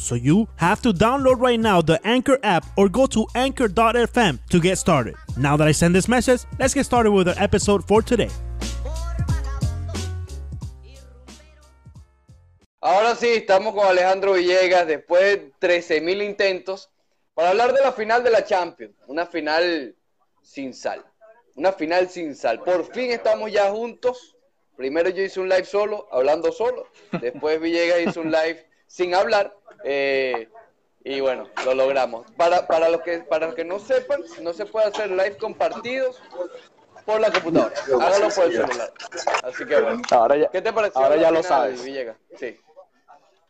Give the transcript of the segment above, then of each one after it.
So you have to download right now the Anchor app or go to anchor.fm to get started. Now that I send this message, let's get started with our episode for today. Ahora sí, estamos con Alejandro Villegas después de 13.000 intentos para hablar de la final de la Champions. Una final sin sal. Una final sin sal. Por fin estamos ya juntos. Primero yo hice un live solo, hablando solo. Después Villegas hizo un live sin hablar. Eh, y bueno, lo logramos. Para, para, los que, para los que no sepan, no se puede hacer live compartidos por la computadora. Hágalo por el celular. Así que bueno. Ahora ya, ¿Qué te pareció? ahora ya lo sabes. Villegas? Sí.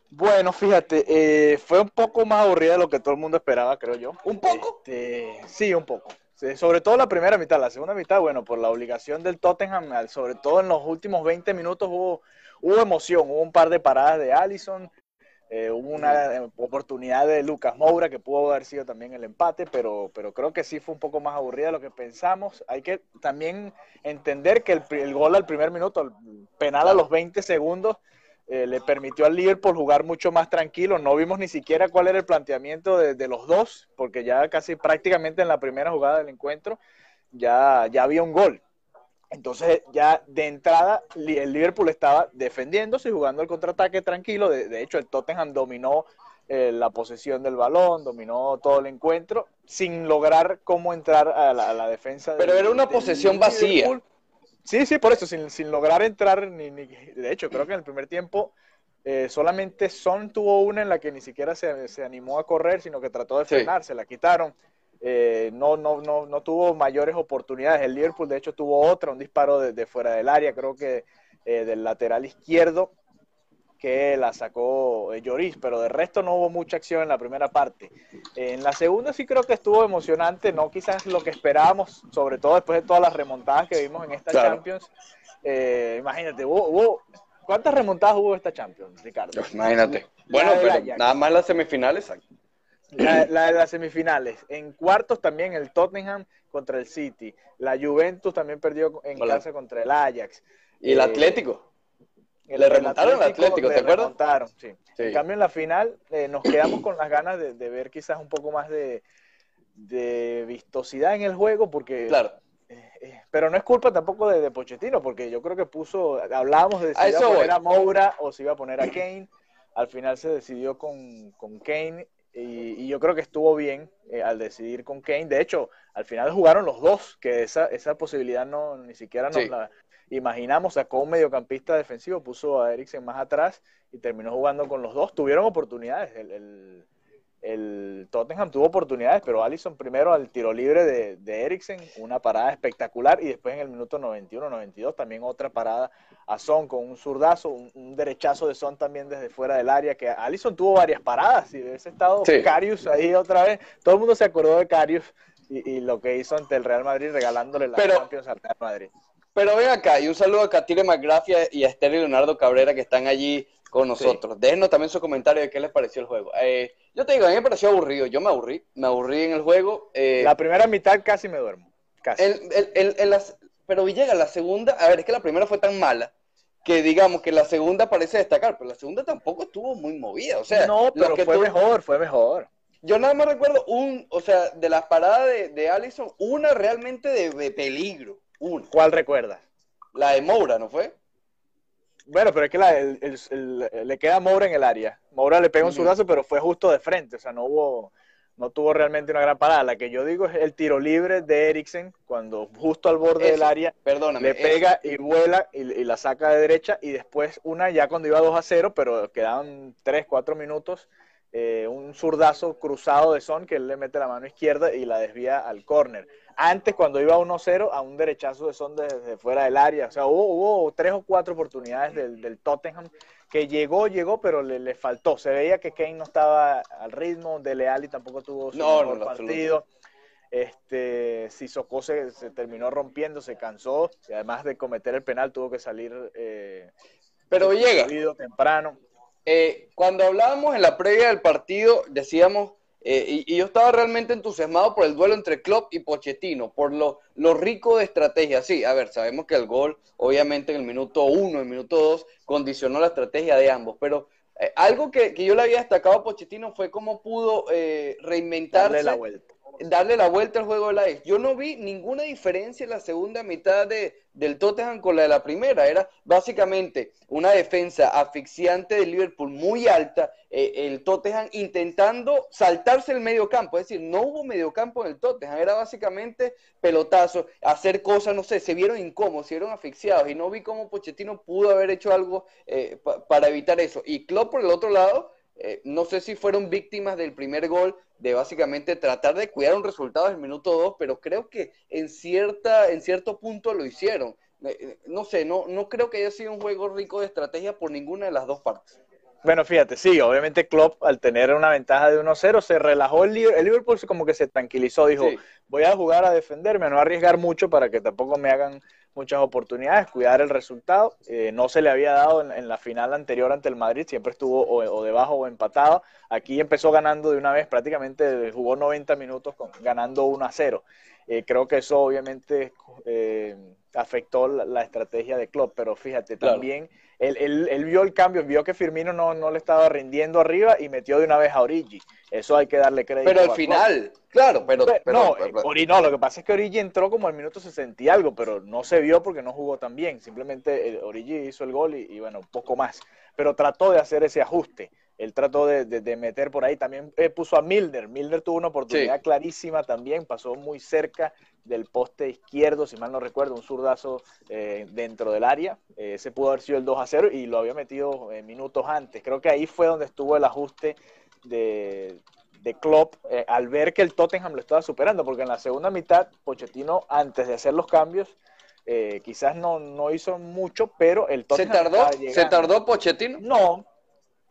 Bueno, fíjate, eh, fue un poco más aburrida de lo que todo el mundo esperaba, creo yo. ¿Un poco? Este, sí, un poco. Sobre todo la primera mitad, la segunda mitad, bueno, por la obligación del Tottenham, sobre todo en los últimos 20 minutos hubo, hubo emoción, hubo un par de paradas de Allison, eh, hubo una oportunidad de Lucas Moura que pudo haber sido también el empate, pero, pero creo que sí fue un poco más aburrida de lo que pensamos. Hay que también entender que el, el gol al primer minuto, el penal a los 20 segundos, eh, le permitió al Liverpool jugar mucho más tranquilo. No vimos ni siquiera cuál era el planteamiento de, de los dos, porque ya casi prácticamente en la primera jugada del encuentro ya, ya había un gol. Entonces ya de entrada el Liverpool estaba defendiéndose y jugando el contraataque tranquilo. De, de hecho el Tottenham dominó eh, la posesión del balón, dominó todo el encuentro sin lograr cómo entrar a la, a la defensa. Pero era una posesión vacía. Sí, sí, por eso, sin, sin lograr entrar, ni, ni- de hecho, creo que en el primer tiempo eh, solamente Son tuvo una en la que ni siquiera se, se animó a correr, sino que trató de Sí. frenar, se la quitaron. Eh, no, no, no, no tuvo mayores oportunidades. El Liverpool, de hecho, tuvo otra, un disparo de, de fuera del área, creo que eh, del lateral izquierdo, que la sacó eh, Lloris, pero de resto no hubo mucha acción en la primera parte. Eh, en la segunda sí creo que estuvo emocionante, no quizás lo que esperábamos, sobre todo después de todas las remontadas que vimos en esta Claro. Champions. Eh, imagínate, hubo, hubo- ¿cuántas remontadas hubo esta Champions, Ricardo? Imagínate. Bueno, pero Ajax. nada más las semifinales. exacto. La, la de las semifinales. En cuartos también el Tottenham contra el City. La Juventus también perdió en Hola. casa contra el Ajax. Y el Eh, Atlético. El- Le remontaron al Atlético, ¿te acuerdas? remontaron, sí. Sí. En cambio, en la final eh, nos quedamos con las ganas de, de ver quizás un poco más de, de vistosidad en el juego, porque. Claro. eh, eh, pero no es culpa tampoco de, de Pochettino, porque yo creo que puso. Hablábamos de si A iba a poner voy. a Moura o si iba a poner a Kane. Al final se decidió con, con Kane. Y, y yo creo que estuvo bien eh, al decidir con Kane. De hecho, al final jugaron los dos, que esa, esa posibilidad no ni siquiera nos Sí. la imaginamos. Sacó un mediocampista defensivo, puso a Eriksen más atrás y terminó jugando con los dos. Tuvieron oportunidades. El, el- el Tottenham tuvo oportunidades, pero Allison primero al tiro libre de, de Eriksen, una parada espectacular, y después en el minuto 91-92 también otra parada a Son con un zurdazo, un, un derechazo de Son también desde fuera del área, que Allison tuvo varias paradas, y hubiese estado Sí. Carius ahí otra vez, todo el mundo se acordó de Carius y, y lo que hizo ante el Real Madrid regalándole la Pero- Champions al Real Madrid. Pero ven acá, y un saludo a Catire McGrath y a Esther y Leonardo Cabrera que están allí con nosotros. Déjenos también su comentario de qué les pareció el juego. Eh, yo te digo, a mí me pareció aburrido. Yo me aburrí, me aburrí en el juego. eh, La primera mitad casi me duermo, casi. el- el- el- el- las- pero Villegas, la segunda, a ver, es que la primera fue tan mala que digamos que la segunda parece destacar, pero la segunda tampoco estuvo muy movida. O sea, no, pero que fue tú- mejor, fue mejor. Yo nada más recuerdo un, o sea, de las paradas de, de Allison, una realmente de, de peligro. Una. ¿Cuál recuerdas? La de Moura, ¿no fue? Bueno, pero es que la- el- el- el- le queda Moura en el área. Moura le pega un zurdazo, pero fue justo de frente, o sea, no hubo, no tuvo realmente una gran parada. La que yo digo es el tiro libre de Eriksen, cuando justo al borde Eso, del área Perdóname. le eso. pega y vuela y, y la saca de derecha, y después una ya cuando iba 2 a 0, pero quedaban 3, 4 minutos, eh, un zurdazo cruzado de Son que él le mete la mano izquierda y la desvía al córner. Antes, cuando iba 1-0, a un derechazo de Son desde fuera del área. O sea, hubo, tres o cuatro oportunidades del, Tottenham que llegó, llegó, pero le, faltó. Se veía que Kane no estaba al ritmo, de Leal y tampoco tuvo su mejor partido. Este, Sissoko se, se terminó rompiendo, se cansó, y además de cometer el penal tuvo que salir eh, pero llega temprano. Eh, cuando hablábamos en la previa del partido, decíamos, eh, y, yo estaba realmente entusiasmado por el duelo entre Klopp y Pochettino, por lo, lo, rico de estrategia. Sí, a ver, sabemos que el gol, obviamente en el minuto uno, en el minuto dos, condicionó la estrategia de ambos, pero eh, algo que, yo le había destacado a Pochettino fue cómo pudo reinventarse. Darle la vuelta darle la vuelta al juego de la. Yo no vi ninguna diferencia en la segunda mitad de, del Tottenham con la de la primera. Era básicamente una defensa asfixiante de Liverpool muy alta, eh, el Tottenham intentando saltarse el medio campo. Es decir, no hubo medio campo en el Tottenham, era básicamente pelotazo, hacer cosas, no sé, se vieron incómodos, se vieron asfixiados y no vi cómo Pochettino pudo haber hecho algo eh, para evitar eso. Y Klopp por el otro lado eh, no sé si fueron víctimas del primer gol, de básicamente tratar de cuidar un resultado del minuto 2, pero creo que en, cierta, en cierto punto lo hicieron. Eh, eh, no sé, no, no creo que haya sido un juego rico de estrategia por ninguna de las dos partes. Bueno, fíjate, sí, obviamente Klopp al tener una ventaja de 1-0 se relajó el, el Liverpool, como que se tranquilizó, dijo, voy a jugar a defenderme, a no arriesgar mucho para que tampoco me hagan muchas oportunidades, cuidar el resultado. Eh, no se le había dado en, la final anterior ante el Madrid, siempre estuvo o, debajo o empatado. Aquí empezó ganando de una vez, prácticamente jugó 90 minutos con, ganando 1 a 0. Eh, creo que eso obviamente eh, afectó la, estrategia de Klopp, pero fíjate, también él, vio el cambio, vio que Firmino no, no, le estaba rindiendo arriba y metió de una vez a Origi. Eso hay que darle crédito. Pero al final, claro, pero, no, no, lo que pasa es que Origi entró como al minuto 60 y algo, pero no se vio porque no jugó tan bien. Simplemente eh, Origi hizo el gol y, y bueno, poco más. Pero trató de hacer ese ajuste él trató de, meter por ahí, también eh, puso a Milner, Milner tuvo una oportunidad clarísima también, pasó muy cerca del poste izquierdo, si mal no recuerdo, un zurdazo eh, dentro del área, eh, ese pudo haber sido el 2 a 0 y lo había metido minutos antes, creo que ahí fue donde estuvo el ajuste de, de Klopp al ver que el Tottenham lo estaba superando, porque en la segunda mitad Pochettino antes de hacer los cambios quizás no, no hizo mucho, pero el Tottenham. ¿Se tardó? ¿Se tardó Pochettino? No,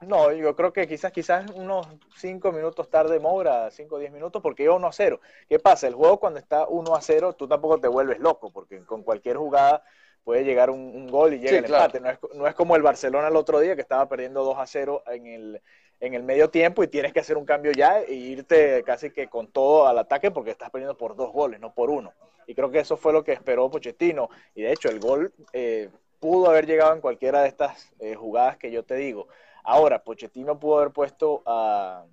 no, yo creo que quizás quizás unos 5 minutos tarde Moura, 5 o 10 minutos, porque iba 1 a 0. ¿Qué pasa? El juego cuando está 1 a 0, tú tampoco te vuelves loco, porque con cualquier jugada puede llegar un, gol y llega el empate. No es, no es, como el Barcelona el otro día que estaba perdiendo 2 a 0 en el, en el medio tiempo y tienes que hacer un cambio ya e irte casi que con todo al ataque porque estás perdiendo por dos goles, no por uno. Y creo que eso fue lo que esperó Pochettino. Y de hecho, el gol eh, pudo haber llegado en cualquiera de estas eh, jugadas que yo te digo. Ahora, Pochettino pudo haber puesto a,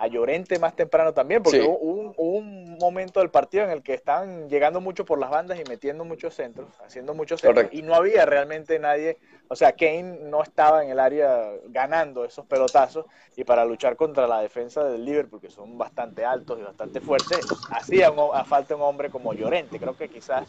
a Llorente más temprano también, porque hubo, un, momento del partido en el que estaban llegando mucho por las bandas y metiendo muchos centros, haciendo muchos centros, y no había realmente nadie, o sea, Kane no estaba en el área ganando esos pelotazos, y para luchar contra la defensa del Liverpool, que son bastante altos y bastante fuertes, hacía falta un hombre como Llorente, creo que quizás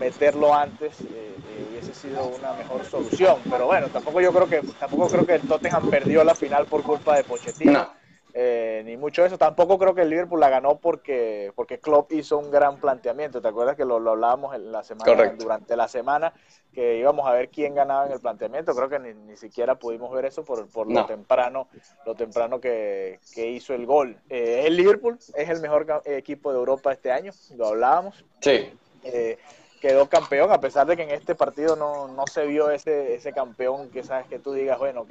meterlo antes eh, eh, hubiese sido una mejor solución, pero bueno, tampoco yo creo que, tampoco creo que el Tottenham perdió la final por culpa de Pochettino. Eh, ni mucho de eso. Tampoco creo que el Liverpool la ganó porque, porque Klopp hizo un gran planteamiento. ¿Te acuerdas que lo, hablábamos en la semana, durante la semana, que íbamos a ver quién ganaba en el planteamiento? Creo que ni, siquiera pudimos ver eso por, por lo temprano, lo temprano que, hizo el gol. Eh, el Liverpool es el mejor equipo de Europa este año, lo hablábamos. Sí. Eh, quedó campeón, a pesar de que en este partido no, no se vio ese, ese campeón que sabes que tú digas, bueno, ok,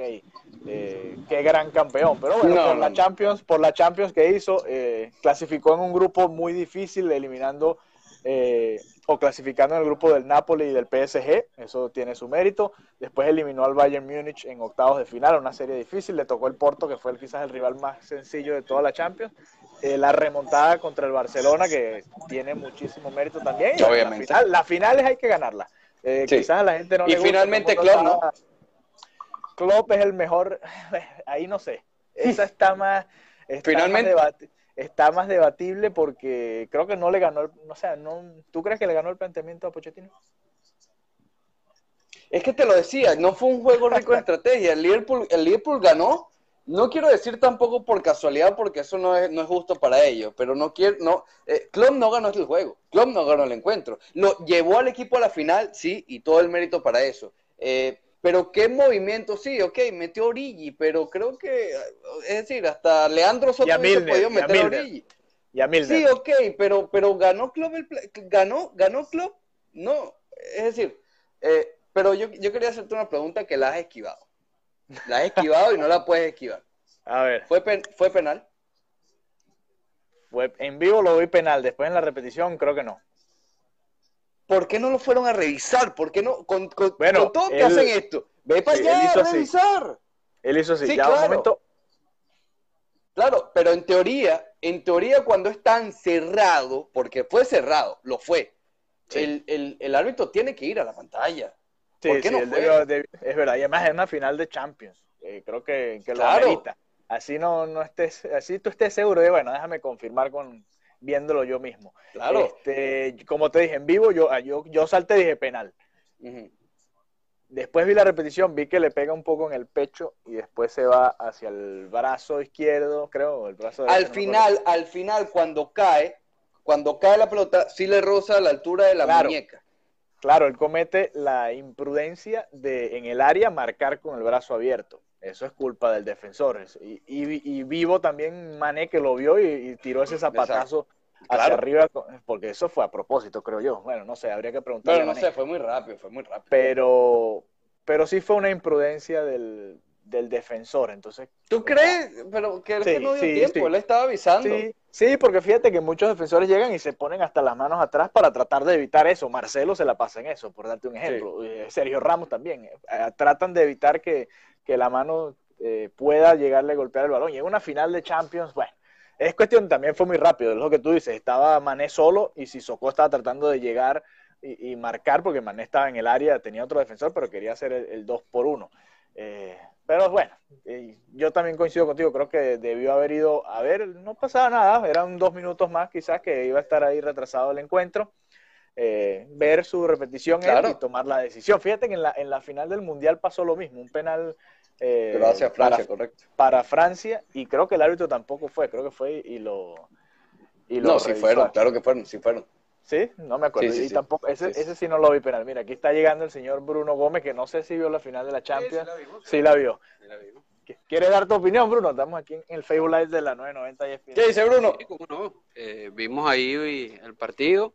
eh, qué gran campeón. Pero bueno, por, la Champions, por la Champions que hizo, eh, clasificó en un grupo muy difícil, eliminando eh, o clasificando en el grupo del Napoli y del PSG, eso tiene su mérito. Después eliminó al Bayern Múnich en octavos de final, una serie difícil, le tocó el Porto, que fue quizás el rival más sencillo de toda la Champions. Eh, la remontada contra el Barcelona, que tiene muchísimo mérito también. Obviamente. las finales hay que ganarla. Eh, quizás a la gente no y finalmente Klopp, ¿no? Klopp es el mejor, ahí no sé. Esa está más... finalmente está más debatible porque creo que no le ganó, el, o sea, no, ¿tú crees que le ganó el planteamiento a Pochettino? Es que te lo decía, no fue un juego rico de estrategia. El Liverpool, el Liverpool ganó no quiero decir tampoco por casualidad, porque eso no es, no es justo para ellos, pero no quiero, no, eh, Klopp no ganó el juego, Klopp no ganó el encuentro. Lo llevó al equipo a la final, sí, y todo el mérito para eso. Eh, pero qué movimiento, sí, ok, metió Origi, pero creo que, es decir, hasta Leandro Soto no se podía meter a, Origi. sí, ok, pero, pero ganó Klopp, el, ganó, ganó Klopp, no, es decir, eh, pero yo, yo quería hacerte una pregunta que la has esquivado. La has esquivado y no la puedes esquivar. A ver. ¿Fue, ¿Fue penal? Fue, en vivo lo vi penal, después en la repetición creo que no. ¿Por qué no lo fueron a revisar? ¿Por qué no? Con, bueno, todo que hacen esto. Ve para allá a revisar. Él hizo así. ya claro. Un momento... Claro, pero en teoría, en teoría cuando es tan cerrado, porque fue cerrado, lo fue, el, el, el árbitro tiene que ir a la pantalla. Sí, sí, es verdad. Y además es una final de Champions. Eh, creo que, que lo amerita. Así no, no estés, así tú estés seguro de, bueno, déjame confirmar con viéndolo yo mismo. Claro. Este, como te dije, en vivo yo, ah, yo, yo salté y dije penal. Después vi la repetición, vi que le pega un poco en el pecho y después se va hacia el brazo izquierdo, creo, el brazo Al final, al final, cuando cae, cuando cae la pelota, sí le roza a la altura de la muñeca. Claro, él comete la imprudencia de en el área marcar con el brazo abierto. Eso es culpa del defensor. Y, y, vivo también Mané que lo vio y, tiró ese zapatazo hacia arriba, porque eso fue a propósito, creo yo. Bueno, no sé, habría que preguntar. Pero no sé, fue muy rápido, fue muy rápido. Pero, pero sí fue una imprudencia del, del defensor. Entonces, ¿Tú crees? Pero que, que no dio tiempo, él estaba avisando. Sí, porque fíjate que muchos defensores llegan y se ponen hasta las manos atrás para tratar de evitar eso. Marcelo se la pasa en eso, por darte un ejemplo. Eh, Sergio Ramos también. Eh, tratan de evitar que, la mano eh, pueda llegarle a golpear el balón. Y en una final de Champions, bueno, es cuestión, también fue muy rápido, es lo que tú dices. Estaba Mané solo y Sissoko estaba tratando de llegar y, marcar porque Mané estaba en el área, tenía otro defensor, pero quería hacer el, 2 por 1. Pero bueno, yo también coincido contigo, creo que debió haber ido a ver, no pasaba nada, eran dos minutos más quizás que iba a estar ahí retrasado el encuentro, eh, ver su repetición y tomar la decisión. Fíjate que en la, en la final del Mundial pasó lo mismo, un penal eh, Francia, para, correcto. para Francia y creo que el árbitro tampoco fue, creo que fue y lo... Y lo no, sí fueron, claro que fueron, sí fueron. Sí, no me acuerdo. y tampoco, ese, ese sí no lo vi penal. Mira, aquí está llegando el señor Bruno Gómez, que no sé si vio la final de la Champions. Sí, la vio. ¿Quieres dar tu opinión, Bruno? Estamos aquí en el Facebook Live de la 990 y ¿Qué dice Bruno? cómo no. Eh, vimos ahí el partido.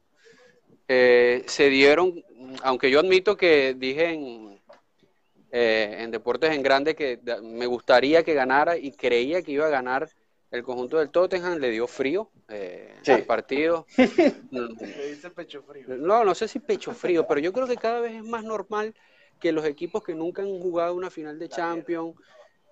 Eh, se dieron, aunque yo admito que dije en, eh, en Deportes en Grande que me gustaría que ganara y creía que iba a ganar el conjunto del Tottenham le dio frío eh, al partido. le dice pecho frío. No, no sé si pecho frío, pero yo creo que cada vez es más normal que los equipos que nunca han jugado una final de Champions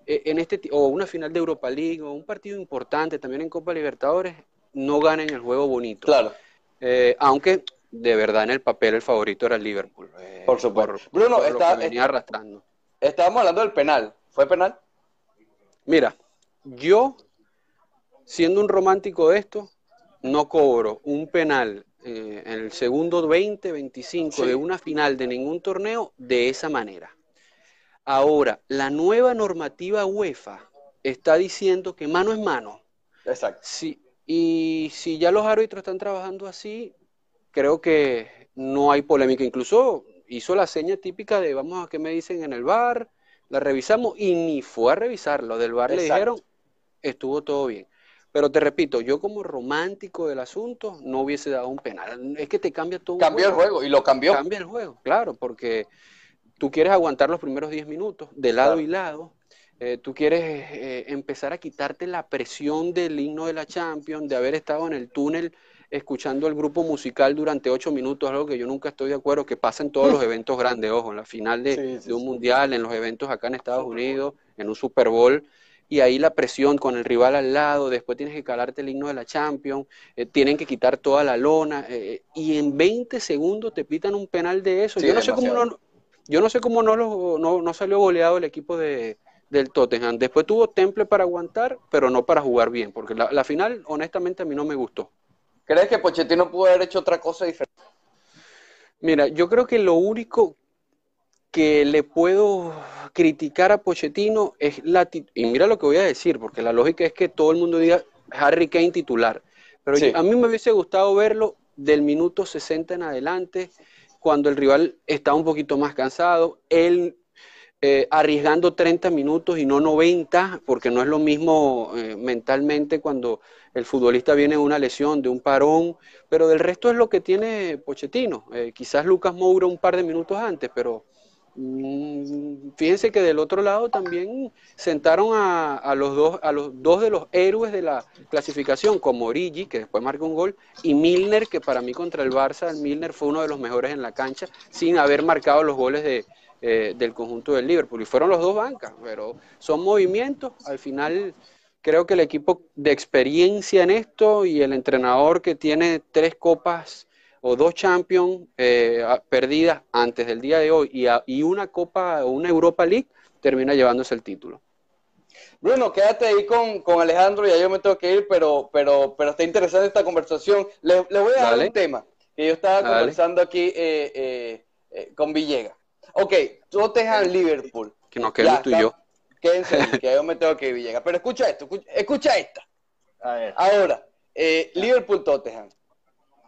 eh, en este o una final de Europa League o un partido importante también en Copa Libertadores no ganen el juego bonito. Claro. Eh, aunque de verdad en el papel el favorito era el Liverpool. Eh, por supuesto. Bruno, está, venía arrastrando. Estábamos hablando del penal. ¿Fue penal? Mira, yo siendo un romántico de esto, no cobro un penal eh, en el segundo 20, 25 de una final de ningún torneo de esa manera. Ahora, la nueva normativa UEFA está diciendo que mano es mano. Exacto. Y si ya los árbitros están trabajando así, creo que no hay polémica. Incluso hizo la seña típica de vamos a qué me dicen en el bar, la revisamos y ni fue a revisarlo. Del bar le dijeron, estuvo todo bien. Pero te repito, yo como romántico del asunto no hubiese dado un penal. Es que te cambia todo. Cambia el juego y lo cambió. Cambia el juego, claro, porque tú quieres aguantar los primeros 10 minutos de lado y lado. Eh, tú quieres eh, empezar a quitarte la presión del himno de la Champions, de haber estado en el túnel escuchando el grupo musical durante ocho minutos, algo que yo nunca estoy de acuerdo, que pasa en todos los eventos grandes, ojo, en la final de, de un mundial, en los eventos acá en Estados Unidos, en un Super Bowl y ahí la presión con el rival al lado, después tienes que calarte el himno de la Champions, eh, tienen que quitar toda la lona, eh, y en 20 segundos te pitan un penal de eso. yo, no sé cómo no, yo no sé cómo no, lo, no, salió goleado el equipo de, del Tottenham. Después tuvo temple para aguantar, pero no para jugar bien, porque la, la final, honestamente, a mí no me gustó. ¿Crees que Pochettino pudo haber hecho otra cosa diferente? Mira, yo creo que lo único que le puedo criticar a Pochettino es la y mira lo que voy a decir, porque la lógica es que todo el mundo diga Harry Kane titular, pero Sí. a mí me hubiese gustado verlo del minuto 60 en adelante, cuando el rival está un poquito más cansado, él eh, arriesgando 30 minutos y no 90, porque no es lo mismo eh, mentalmente cuando el futbolista viene de una lesión, de un parón, pero del resto es lo que tiene Pochettino. Eh, quizás Lucas Moura un par de minutos antes, pero mm, fíjense que del otro lado también sentaron a, los dos, a los dos de los héroes de la clasificación, como Origi, que después marca un gol, y Milner, que para mí contra el Barça, el Milner fue uno de los mejores en la cancha, sin haber marcado los goles de, eh, del conjunto del Liverpool. Y fueron los dos bancas, pero son movimientos. Al final creo que el equipo de experiencia en esto y el entrenador que tiene tres copas o dos Champions eh, perdidas antes del día de hoy y, a- y una Copa o una Europa League termina llevándose el título. Bruno, quédate ahí con, con Alejandro, ya yo me tengo que ir, pero, pero, pero está interesante esta conversación. Le, le voy a dar Dale. un tema que yo estaba Dale. conversando aquí eh, eh, eh, con Villegas. Ok, Tottenham Liverpool. Que nos quedemos tú y yo. Quédense ahí, que yo me tengo que ir, Villegas. Pero escucha esto, escucha, escucha esta. A ver, Ahora, eh, Liverpool-Tottenham.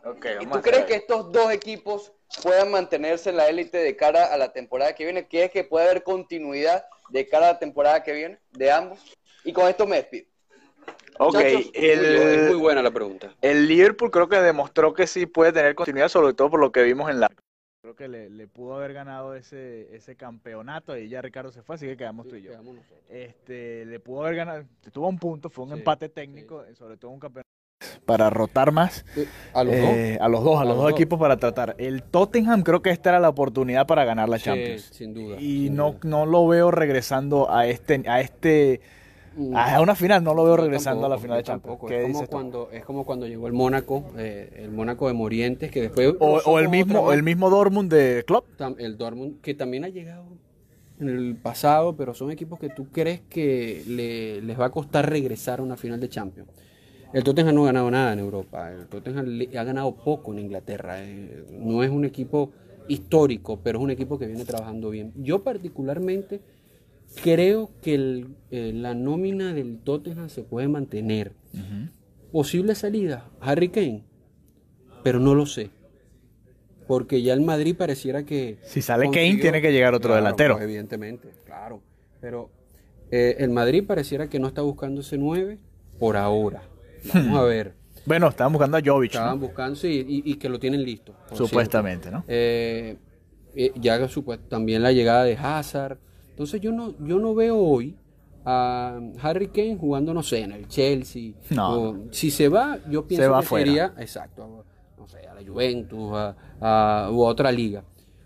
ok, ¿Y vamos tú crees que estos dos equipos puedan mantenerse en la élite de cara a la temporada que viene? ¿Crees que puede haber continuidad de cara a la temporada que viene de ambos? Y con esto me despido. Ok, Muchachos, Es muy el, buena la pregunta. el Liverpool creo que demostró que sí puede tener continuidad, sobre todo por lo que vimos en la... Creo que le, le pudo haber ganado ese, ese campeonato y ya Ricardo se fue, así que quedamos tú y yo. Este, le pudo haber ganado, tuvo un punto, fue un Sí, empate técnico, sobre todo un campeonato para rotar más A los dos. eh, a los dos, a, A los dos dos. equipos para tratar. El Tottenham creo que esta era la oportunidad para ganar la Sí, Champions. sin duda. Y sin no, duda. no lo veo regresando a este, a este, a una final, no lo veo regresando a la final de Champions. tampoco. ¿Qué Es como, cuando, es como cuando llegó el Mónaco, eh, el Mónaco de Morientes, que después... O, el mismo, el mismo Dortmund de Klopp. el Dortmund, que también ha llegado en el pasado, pero son equipos que tú crees que le- les va a costar regresar a una final de Champions. El Tottenham no ha ganado nada en Europa, el Tottenham ha ganado poco en Inglaterra. eh, no es un equipo histórico, pero es un equipo que viene trabajando bien. Yo particularmente creo que el- eh, la nómina del Tottenham se puede mantener. Posible salida, Harry Kane, pero no lo sé. Porque ya el Madrid pareciera que... Si sale Kane, tiene que llegar otro Claro, delantero. pues, evidentemente, claro. Pero eh, el Madrid pareciera que no está buscando ese 9 por ahora. Vamos a ver. Bueno, estaban buscando a Jovic, ¿no? Estaban buscando, sí, y, y que lo tienen listo. cierto. supuestamente, ¿no? Eh, eh, ya también la llegada de Hazard. Entonces yo no, yo no veo hoy a Harry Kane jugando, no sé, en el Chelsea. No. O, si se va, yo pienso va que fuera. sería, exacto, a- no sé, a la Juventus a, a- u otra liga.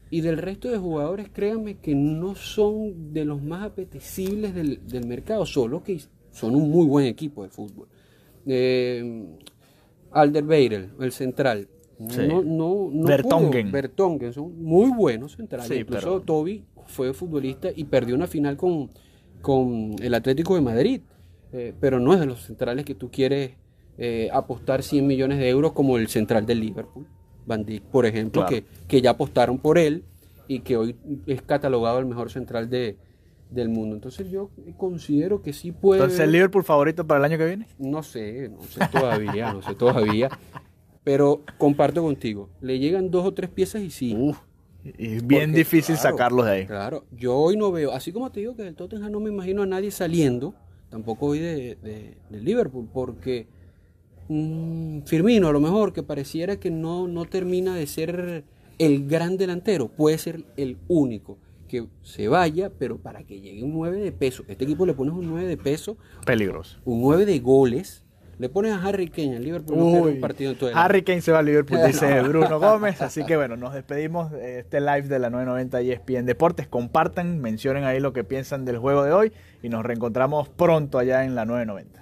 Y del resto de jugadores, créanme que no son de los más apetecibles del, del mercado, solo que son un muy buen equipo de fútbol. Eh, Alderweireld, el central. Sí. No, no, no Vertonghen. pudo. Vertonghen, son muy buenos centrales. Sí, Incluso pero- Toby fue futbolista y perdió una final con, con el Atlético de Madrid. Eh, pero no es de los centrales que tú quieres eh, apostar 100 millones de euros como el central del Liverpool. Van Dijk, por ejemplo, Claro. que, que ya apostaron por él y que hoy es catalogado el mejor central de, del mundo. Entonces yo considero que sí puede... Entonces, ¿el Liverpool favorito para el año que viene? No sé, no sé todavía, no sé todavía. Pero comparto contigo, le llegan dos o tres piezas y sí. Uf, es bien Porque, difícil claro, sacarlos de ahí. Claro, yo hoy no veo, así como te digo que del Tottenham no me imagino a nadie saliendo, tampoco hoy de, Liverpool, porque mm, Firmino a lo mejor que pareciera que no, no termina de ser el gran delantero, puede ser el único que se vaya, pero para que llegue un 9 de peso, este equipo le pones un 9 de peso, Peligroso. un 9 de goles, le pones a Harry Kane, al Liverpool no Uy, un partido en todo el Harry Kane se va al Liverpool, dice Bruno Gómez. Así que bueno, nos despedimos de este live de la 990 ESPN Deportes. Compartan, mencionen ahí lo que piensan del juego de hoy y nos reencontramos pronto allá en la 990.